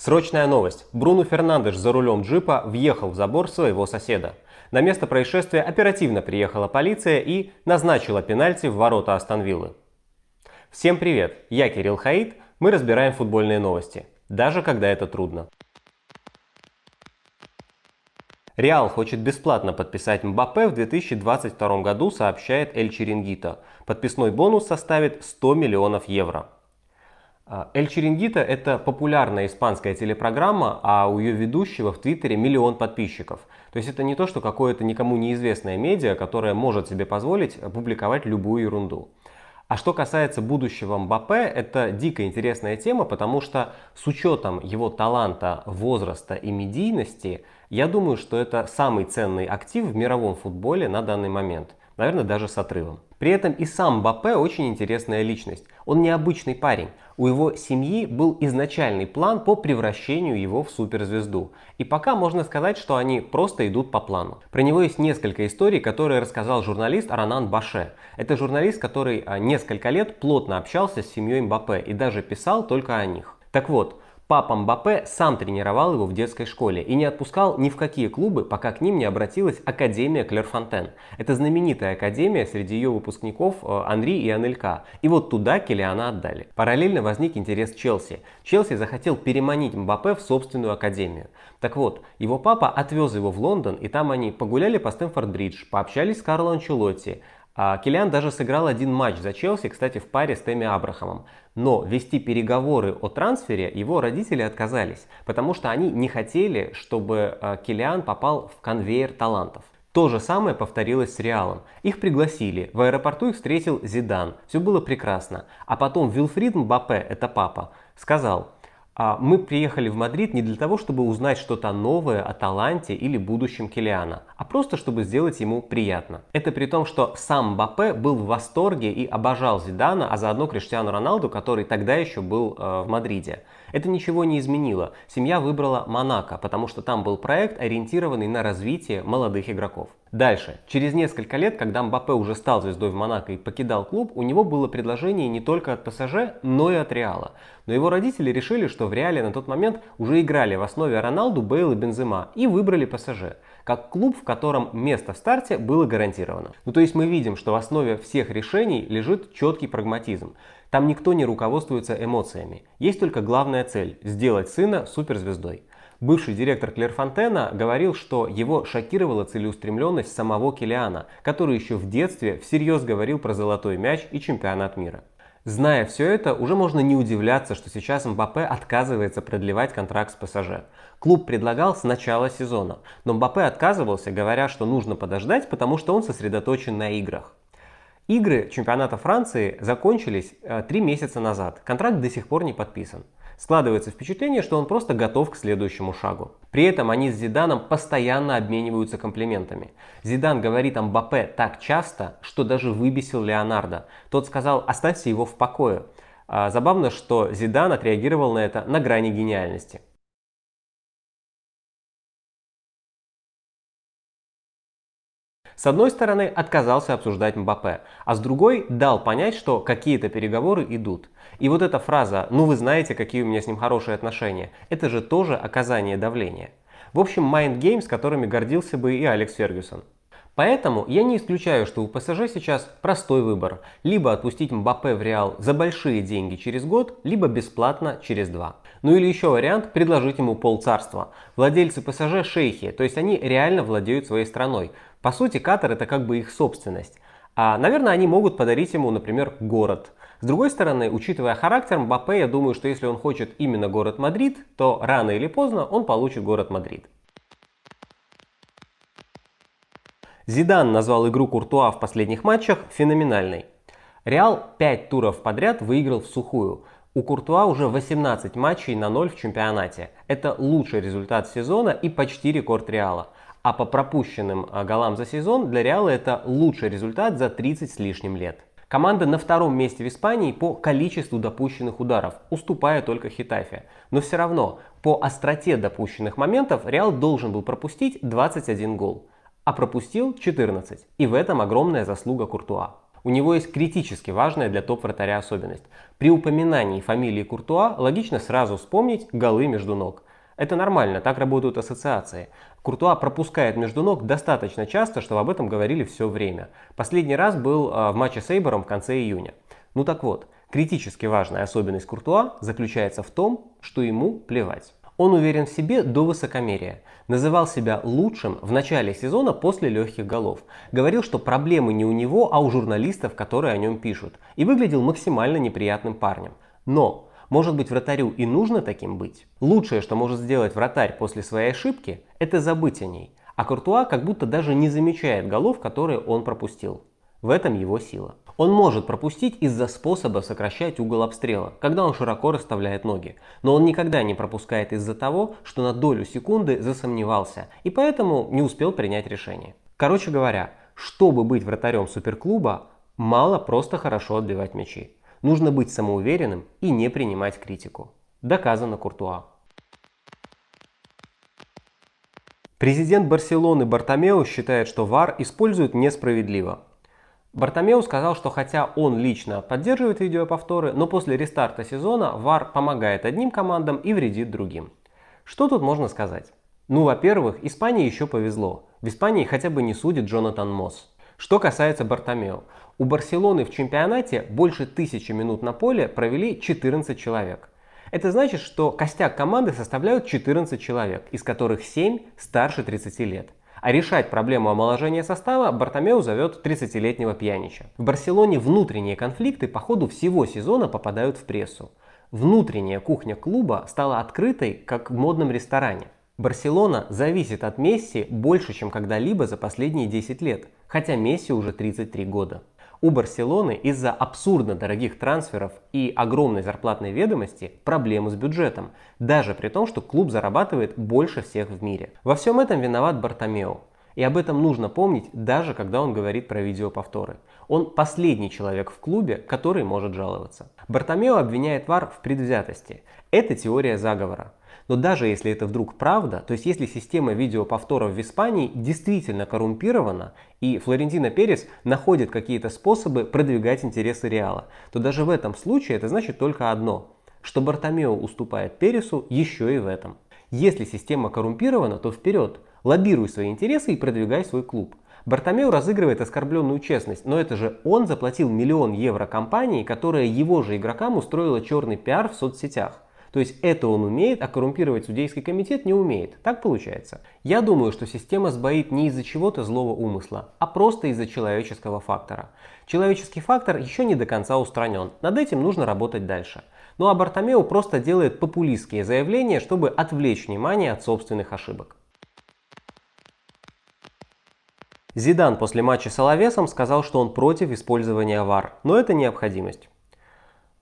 Срочная новость. Бруно Фернандеш за рулем джипа въехал в забор своего соседа. На место происшествия оперативно приехала полиция и назначила пенальти в ворота Астон Всем привет, я Кирилл Хаид, мы разбираем футбольные новости, даже когда это трудно. Реал хочет бесплатно подписать Мбаппе в 2022 году, сообщает Эль Черингито. Подписной бонус составит 100 миллионов евро. А, Эль Черингита – это популярная испанская телепрограмма, а у ее ведущего в Твиттере миллион подписчиков. То есть это не то, что какое-то никому неизвестное медиа, которое может себе позволить публиковать любую ерунду. А что касается будущего Мбаппе, это дико интересная тема, потому что с учетом его таланта, возраста и медийности, я думаю, что это самый ценный актив в мировом футболе на данный момент. Наверное, даже с отрывом. При этом и сам Мбаппе очень интересная личность. Он необычный парень. У его семьи был изначальный план по превращению его в суперзвезду. И пока можно сказать, что они просто идут по плану. Про него есть несколько историй, которые рассказал журналист Ранан Баше. Это журналист, который а, несколько лет плотно общался с семьей Мбаппе и даже писал только о них. Так вот, Папа Мбаппе сам тренировал его в детской школе и не отпускал ни в какие клубы, пока к ним не обратилась Академия Клерфонтен. Это знаменитая академия среди ее выпускников э, Анри и Анелька. И вот туда Килиана отдали. Параллельно возник интерес Челси. Челси захотел переманить Мбаппе в собственную академию. Так вот, его папа отвез его в Лондон, и там они погуляли по Стэнфорд-Бридж, пообщались с Карло Анчелотти, Килиан даже сыграл один матч за Челси, кстати, в паре с Теми Абрахамом. Но вести переговоры о трансфере его родители отказались, потому что они не хотели, чтобы а, Килиан попал в конвейер талантов. То же самое повторилось с Реалом. Их пригласили, в аэропорту их встретил Зидан, все было прекрасно. А потом Вилфрид Мбаппе, это папа, сказал, а мы приехали в Мадрид не для того, чтобы узнать что-то новое о таланте или будущем Килиана, а просто чтобы сделать ему приятно. Это при том, что сам Мбаппе был в восторге и обожал Зидана, а заодно Криштиану Роналду, который тогда еще был э, в Мадриде. Это ничего не изменило. Семья выбрала Монако, потому что там был проект, ориентированный на развитие молодых игроков. Дальше. Через несколько лет, когда Мбаппе уже стал звездой в Монако и покидал клуб, у него было предложение не только от ПСЖ, но и от Реала. Но его родители решили, что в Реале на тот момент уже играли в основе Роналду, Бейл и Бензема и выбрали ПСЖ как клуб, в котором место в старте было гарантировано. Ну то есть мы видим, что в основе всех решений лежит четкий прагматизм. Там никто не руководствуется эмоциями. Есть только главная цель – сделать сына суперзвездой. Бывший директор Клерфонтена говорил, что его шокировала целеустремленность самого Килиана, который еще в детстве всерьез говорил про золотой мяч и чемпионат мира. Зная все это, уже можно не удивляться, что сейчас Мбаппе отказывается продлевать контракт с ПСЖ. Клуб предлагал с начала сезона, но Мбаппе отказывался, говоря, что нужно подождать, потому что он сосредоточен на играх. Игры чемпионата Франции закончились э, три месяца назад. Контракт до сих пор не подписан. Складывается впечатление, что он просто готов к следующему шагу. При этом они с Зиданом постоянно обмениваются комплиментами. Зидан говорит о Мбаппе так часто, что даже выбесил Леонардо. Тот сказал «оставьте его в покое». А забавно, что Зидан отреагировал на это на грани гениальности. С одной стороны, отказался обсуждать Мбаппе, а с другой дал понять, что какие-то переговоры идут. И вот эта фраза «ну вы знаете, какие у меня с ним хорошие отношения» это же тоже оказание давления. В общем, mind games, которыми гордился бы и Алекс Фергюсон. Поэтому я не исключаю, что у ПСЖ сейчас простой выбор. Либо отпустить Мбаппе в Реал за большие деньги через год, либо бесплатно через два. Ну или еще вариант – предложить ему полцарства. Владельцы ПСЖ – шейхи, то есть они реально владеют своей страной. По сути, Катар это как бы их собственность. А, наверное, они могут подарить ему, например, город. С другой стороны, учитывая характер Мбаппе, я думаю, что если он хочет именно город Мадрид, то рано или поздно он получит город Мадрид. Зидан назвал игру Куртуа в последних матчах феноменальной. Реал 5 туров подряд выиграл в сухую. У Куртуа уже 18 матчей на 0 в чемпионате. Это лучший результат сезона и почти рекорд Реала. А по пропущенным а, голам за сезон для Реала это лучший результат за 30 с лишним лет. Команда на втором месте в Испании по количеству допущенных ударов, уступая только Хитафе. Но все равно, по остроте допущенных моментов Реал должен был пропустить 21 гол, а пропустил 14. И в этом огромная заслуга Куртуа. У него есть критически важная для топ-вратаря особенность. При упоминании фамилии Куртуа логично сразу вспомнить голы между ног. Это нормально, так работают ассоциации. Куртуа пропускает между ног достаточно часто, чтобы об этом говорили все время. Последний раз был а, в матче с Эйбором в конце июня. Ну так вот, критически важная особенность Куртуа заключается в том, что ему плевать. Он уверен в себе до высокомерия. Называл себя лучшим в начале сезона после легких голов. Говорил, что проблемы не у него, а у журналистов, которые о нем пишут. И выглядел максимально неприятным парнем. Но, может быть вратарю и нужно таким быть? Лучшее, что может сделать вратарь после своей ошибки, это забыть о ней. А Куртуа как будто даже не замечает голов, которые он пропустил. В этом его сила. Он может пропустить из-за способа сокращать угол обстрела, когда он широко расставляет ноги. Но он никогда не пропускает из-за того, что на долю секунды засомневался и поэтому не успел принять решение. Короче говоря, чтобы быть вратарем суперклуба, мало просто хорошо отбивать мячи. Нужно быть самоуверенным и не принимать критику. Доказано Куртуа. Президент Барселоны Бартомео считает, что ВАР используют несправедливо. Бартомеу сказал, что хотя он лично поддерживает видеоповторы, но после рестарта сезона VAR помогает одним командам и вредит другим. Что тут можно сказать? Ну, во-первых, Испании еще повезло. В Испании хотя бы не судит Джонатан Мосс. Что касается Бартомео, у Барселоны в чемпионате больше тысячи минут на поле провели 14 человек. Это значит, что костяк команды составляют 14 человек, из которых 7 старше 30 лет. А решать проблему омоложения состава Бартомеу зовет 30-летнего пьянича. В Барселоне внутренние конфликты по ходу всего сезона попадают в прессу. Внутренняя кухня клуба стала открытой, как в модном ресторане. Барселона зависит от Месси больше, чем когда-либо за последние 10 лет, хотя Месси уже 33 года. У Барселоны из-за абсурдно дорогих трансферов и огромной зарплатной ведомости проблемы с бюджетом, даже при том, что клуб зарабатывает больше всех в мире. Во всем этом виноват Бартомео. И об этом нужно помнить, даже когда он говорит про видеоповторы. Он последний человек в клубе, который может жаловаться. Бартомео обвиняет ВАР в предвзятости. Это теория заговора. Но даже если это вдруг правда, то есть если система видеоповторов в Испании действительно коррумпирована, и Флорентино Перес находит какие-то способы продвигать интересы Реала, то даже в этом случае это значит только одно, что Бартомео уступает Пересу еще и в этом. Если система коррумпирована, то вперед, лоббируй свои интересы и продвигай свой клуб. Бартомео разыгрывает оскорбленную честность, но это же он заплатил миллион евро компании, которая его же игрокам устроила черный пиар в соцсетях. То есть это он умеет, а коррумпировать судейский комитет не умеет. Так получается. Я думаю, что система сбоит не из-за чего-то злого умысла, а просто из-за человеческого фактора. Человеческий фактор еще не до конца устранен. Над этим нужно работать дальше. Ну а Бартомео просто делает популистские заявления, чтобы отвлечь внимание от собственных ошибок. Зидан после матча с Алавесом сказал, что он против использования ВАР, но это необходимость.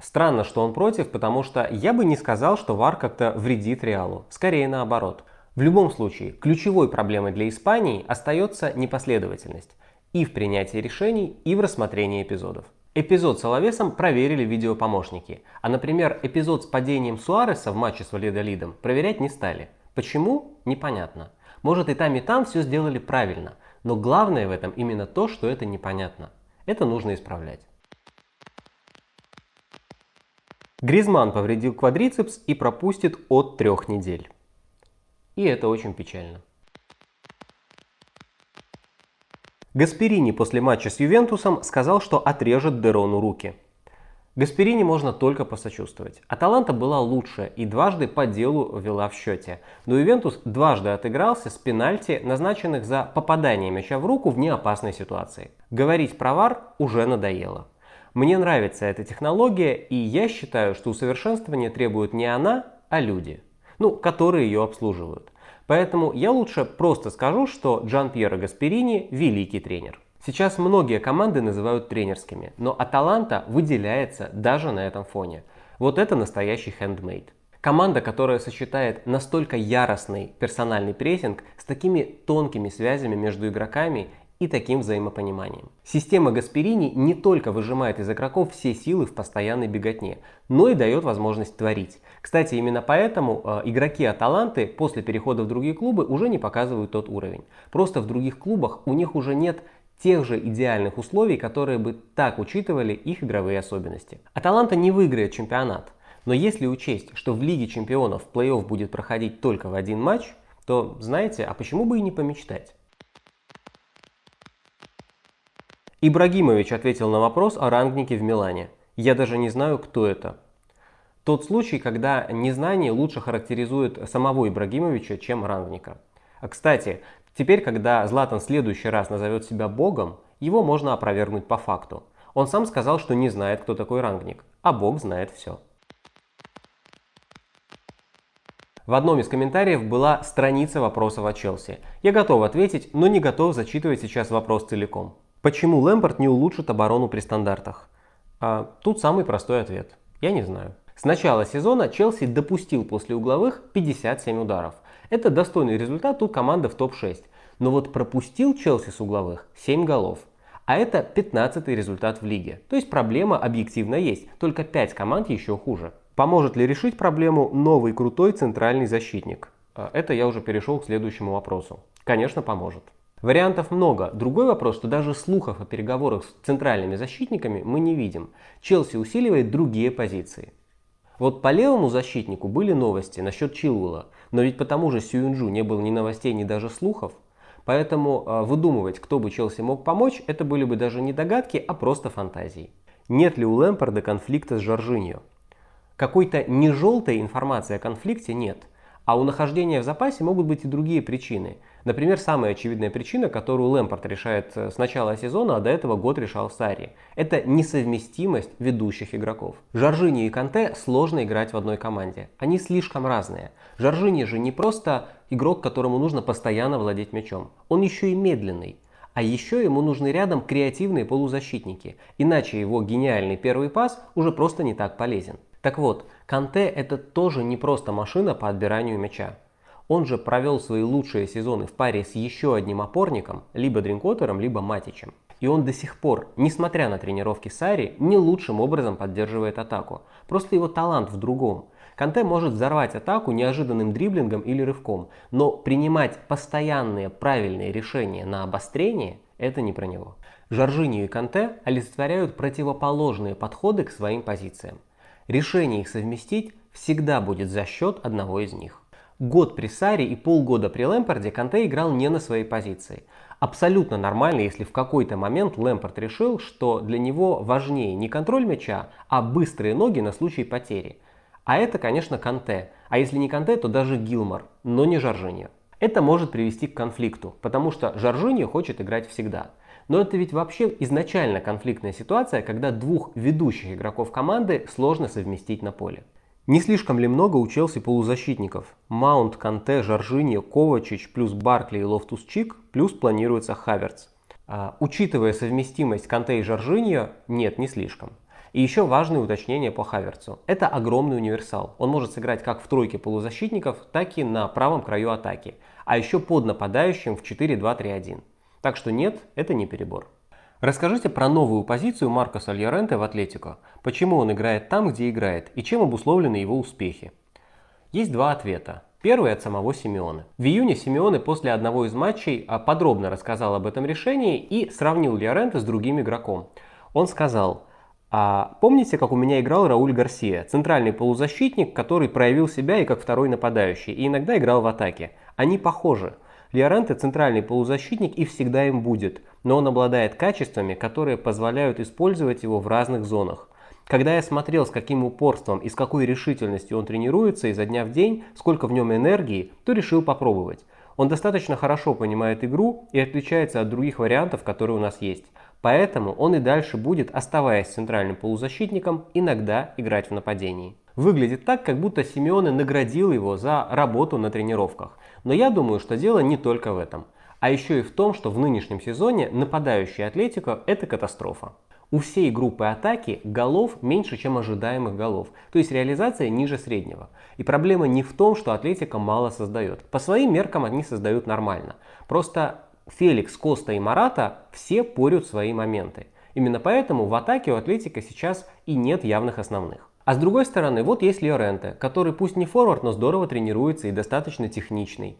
Странно, что он против, потому что я бы не сказал, что ВАР как-то вредит Реалу. Скорее наоборот. В любом случае, ключевой проблемой для Испании остается непоследовательность и в принятии решений, и в рассмотрении эпизодов. Эпизод с Алавесом проверили видеопомощники, а, например, эпизод с падением Суареса в матче с Валидолидом проверять не стали. Почему? Непонятно. Может и там и там все сделали правильно, но главное в этом именно то, что это непонятно. Это нужно исправлять. Гризман повредил квадрицепс и пропустит от трех недель. И это очень печально. Гасперини после матча с Ювентусом сказал, что отрежет Дерону руки. Гасперини можно только посочувствовать. Аталанта была лучше и дважды по делу вела в счете. Но Ювентус дважды отыгрался с пенальти, назначенных за попадание мяча в руку в неопасной ситуации. Говорить про вар уже надоело. Мне нравится эта технология, и я считаю, что усовершенствование требует не она, а люди, ну, которые ее обслуживают. Поэтому я лучше просто скажу, что Джан Пьеро Гасперини – великий тренер. Сейчас многие команды называют тренерскими, но Аталанта выделяется даже на этом фоне. Вот это настоящий хендмейд. Команда, которая сочетает настолько яростный персональный прессинг с такими тонкими связями между игроками и таким взаимопониманием. Система Гасперини не только выжимает из игроков все силы в постоянной беготне, но и дает возможность творить. Кстати, именно поэтому э, игроки Аталанты после перехода в другие клубы уже не показывают тот уровень. Просто в других клубах у них уже нет тех же идеальных условий, которые бы так учитывали их игровые особенности. Аталанта не выиграет чемпионат, но если учесть, что в Лиге чемпионов плей-офф будет проходить только в один матч, то, знаете, а почему бы и не помечтать? Ибрагимович ответил на вопрос о рангнике в Милане. Я даже не знаю, кто это. Тот случай, когда незнание лучше характеризует самого Ибрагимовича, чем рангника. А кстати, теперь, когда Златан в следующий раз назовет себя богом, его можно опровергнуть по факту. Он сам сказал, что не знает, кто такой рангник, а бог знает все. В одном из комментариев была страница вопросов о Челси. Я готов ответить, но не готов зачитывать сейчас вопрос целиком. Почему Лэмпорт не улучшит оборону при стандартах? А, тут самый простой ответ. Я не знаю. С начала сезона Челси допустил после угловых 57 ударов. Это достойный результат, тут команда в топ-6. Но вот пропустил Челси с угловых 7 голов. А это 15 результат в лиге. То есть проблема объективно есть, только 5 команд еще хуже. Поможет ли решить проблему новый крутой центральный защитник? А, это я уже перешел к следующему вопросу. Конечно, поможет. Вариантов много. Другой вопрос, что даже слухов о переговорах с центральными защитниками мы не видим. Челси усиливает другие позиции. Вот по левому защитнику были новости насчет Чилуэлла, но ведь по тому же Сюинджу не было ни новостей, ни даже слухов. Поэтому э, выдумывать, кто бы Челси мог помочь, это были бы даже не догадки, а просто фантазии. Нет ли у Лэмпорда конфликта с Жоржиньо? Какой-то не желтой информации о конфликте нет – а у нахождения в запасе могут быть и другие причины. Например, самая очевидная причина, которую Лэмпорт решает э, с начала сезона, а до этого год решал Сари. Это несовместимость ведущих игроков. Жоржини и Канте сложно играть в одной команде. Они слишком разные. Жоржини же не просто игрок, которому нужно постоянно владеть мячом. Он еще и медленный. А еще ему нужны рядом креативные полузащитники, иначе его гениальный первый пас уже просто не так полезен. Так вот, Канте это тоже не просто машина по отбиранию мяча. Он же провел свои лучшие сезоны в паре с еще одним опорником, либо Дринкотером, либо Матичем. И он до сих пор, несмотря на тренировки Сари, не лучшим образом поддерживает атаку. Просто его талант в другом. Канте может взорвать атаку неожиданным дриблингом или рывком, но принимать постоянные правильные решения на обострение – это не про него. Жоржиньо и Канте олицетворяют противоположные подходы к своим позициям. Решение их совместить всегда будет за счет одного из них. Год при Саре и полгода при Лэмпорде Канте играл не на своей позиции. Абсолютно нормально, если в какой-то момент Лэмпорд решил, что для него важнее не контроль мяча, а быстрые ноги на случай потери. А это, конечно, Канте. А если не Канте, то даже Гилмор, но не Жоржиньо. Это может привести к конфликту, потому что Жоржиньо хочет играть всегда. Но это ведь вообще изначально конфликтная ситуация, когда двух ведущих игроков команды сложно совместить на поле. Не слишком ли много у Челси полузащитников? Маунт, Канте, Жоржиньо, Ковачич, плюс Баркли и Лофтус Чик, плюс планируется Хаверц. А, учитывая совместимость Канте и Жоржиньо, нет, не слишком. И еще важное уточнение по Хаверцу. Это огромный универсал. Он может сыграть как в тройке полузащитников, так и на правом краю атаки. А еще под нападающим в 4-2-3-1. Так что нет, это не перебор. Расскажите про новую позицию Маркоса Альяренте в Атлетико. Почему он играет там, где играет, и чем обусловлены его успехи? Есть два ответа. Первый от самого Симеоне. В июне Симеоне после одного из матчей а, подробно рассказал об этом решении и сравнил Лиоренте с другим игроком. Он сказал, а помните, как у меня играл Рауль Гарсия, центральный полузащитник, который проявил себя и как второй нападающий, и иногда играл в атаке. Они похожи. Лиоренте центральный полузащитник и всегда им будет, но он обладает качествами, которые позволяют использовать его в разных зонах. Когда я смотрел, с каким упорством и с какой решительностью он тренируется изо дня в день, сколько в нем энергии, то решил попробовать. Он достаточно хорошо понимает игру и отличается от других вариантов, которые у нас есть. Поэтому он и дальше будет, оставаясь центральным полузащитником, иногда играть в нападении. Выглядит так, как будто Симеоне наградил его за работу на тренировках. Но я думаю, что дело не только в этом. А еще и в том, что в нынешнем сезоне нападающий Атлетико – это катастрофа. У всей группы атаки голов меньше, чем ожидаемых голов, то есть реализация ниже среднего. И проблема не в том, что Атлетика мало создает. По своим меркам они создают нормально. Просто Феликс, Коста и Марата все порют свои моменты. Именно поэтому в атаке у Атлетика сейчас и нет явных основных. А с другой стороны, вот есть Лиоренте, который пусть не форвард, но здорово тренируется и достаточно техничный.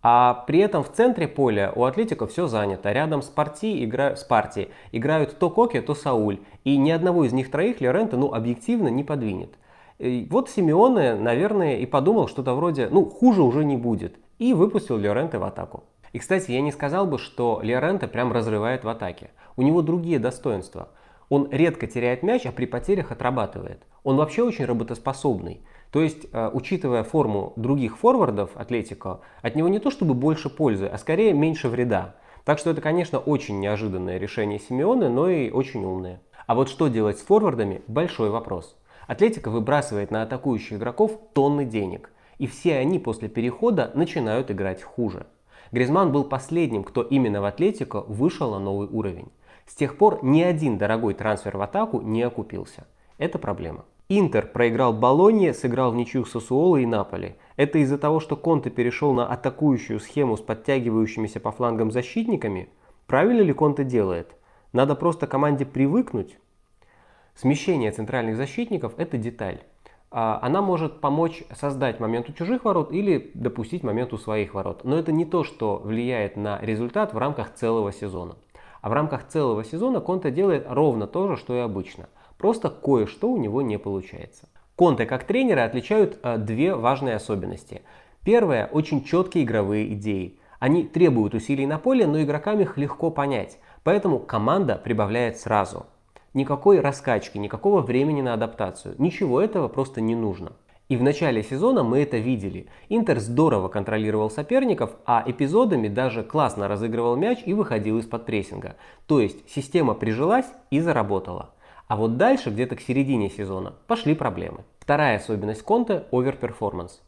А при этом в центре поля у Атлетика все занято. Рядом с Парти, игра... с Парти играют то Коки, то Сауль. И ни одного из них троих Лоренто ну, объективно не подвинет. И вот Симеоне, наверное, и подумал что-то вроде, ну, хуже уже не будет. И выпустил Лоренто в атаку. И, кстати, я не сказал бы, что Лоренто прям разрывает в атаке. У него другие достоинства. Он редко теряет мяч, а при потерях отрабатывает. Он вообще очень работоспособный. То есть, э, учитывая форму других форвардов Атлетико, от него не то чтобы больше пользы, а скорее меньше вреда. Так что это, конечно, очень неожиданное решение Симеона, но и очень умное. А вот что делать с форвардами – большой вопрос. Атлетика выбрасывает на атакующих игроков тонны денег, и все они после перехода начинают играть хуже. Гризман был последним, кто именно в Атлетико вышел на новый уровень. С тех пор ни один дорогой трансфер в атаку не окупился. Это проблема. Интер проиграл Болонье, сыграл в ничью Сосуоло и Наполи. Это из-за того, что Конте перешел на атакующую схему с подтягивающимися по флангам защитниками? Правильно ли Конте делает? Надо просто команде привыкнуть? Смещение центральных защитников – это деталь. А, она может помочь создать момент у чужих ворот или допустить момент у своих ворот. Но это не то, что влияет на результат в рамках целого сезона. А в рамках целого сезона Конте делает ровно то же, что и обычно – Просто кое-что у него не получается. Конте как тренера отличают э, две важные особенности. Первое – очень четкие игровые идеи. Они требуют усилий на поле, но игрокам их легко понять. Поэтому команда прибавляет сразу. Никакой раскачки, никакого времени на адаптацию. Ничего этого просто не нужно. И в начале сезона мы это видели. Интер здорово контролировал соперников, а эпизодами даже классно разыгрывал мяч и выходил из-под прессинга. То есть система прижилась и заработала. А вот дальше, где-то к середине сезона, пошли проблемы. Вторая особенность Конте – overperformance.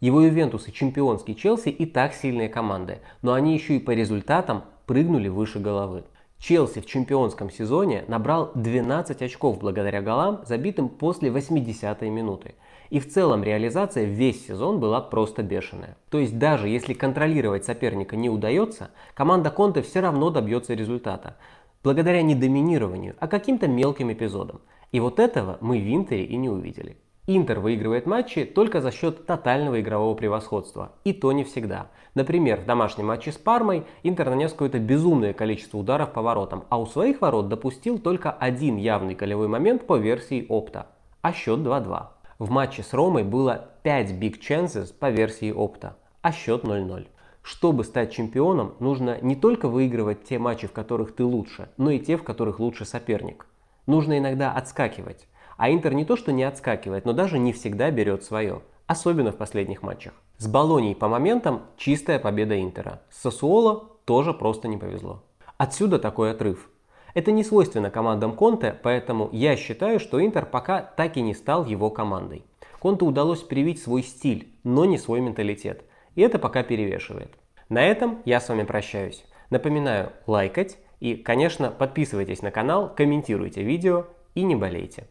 Его Ювентус и чемпионский Челси и так сильные команды, но они еще и по результатам прыгнули выше головы. Челси в чемпионском сезоне набрал 12 очков благодаря голам, забитым после 80-й минуты. И в целом реализация весь сезон была просто бешеная. То есть даже если контролировать соперника не удается, команда Конте все равно добьется результата благодаря не доминированию, а каким-то мелким эпизодам. И вот этого мы в Интере и не увидели. Интер выигрывает матчи только за счет тотального игрового превосходства. И то не всегда. Например, в домашнем матче с Пармой Интер нанес какое-то безумное количество ударов по воротам, а у своих ворот допустил только один явный голевой момент по версии Опта. А счет 2-2. В матче с Ромой было 5 big chances по версии Опта, а счет 0-0. Чтобы стать чемпионом, нужно не только выигрывать те матчи, в которых ты лучше, но и те, в которых лучше соперник. Нужно иногда отскакивать. А Интер не то что не отскакивает, но даже не всегда берет свое. Особенно в последних матчах. С Болонией по моментам чистая победа Интера. С Сосуоло тоже просто не повезло. Отсюда такой отрыв. Это не свойственно командам Конте, поэтому я считаю, что Интер пока так и не стал его командой. Конте удалось привить свой стиль, но не свой менталитет. И это пока перевешивает. На этом я с вами прощаюсь. Напоминаю лайкать и, конечно, подписывайтесь на канал, комментируйте видео и не болейте.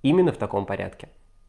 Именно в таком порядке.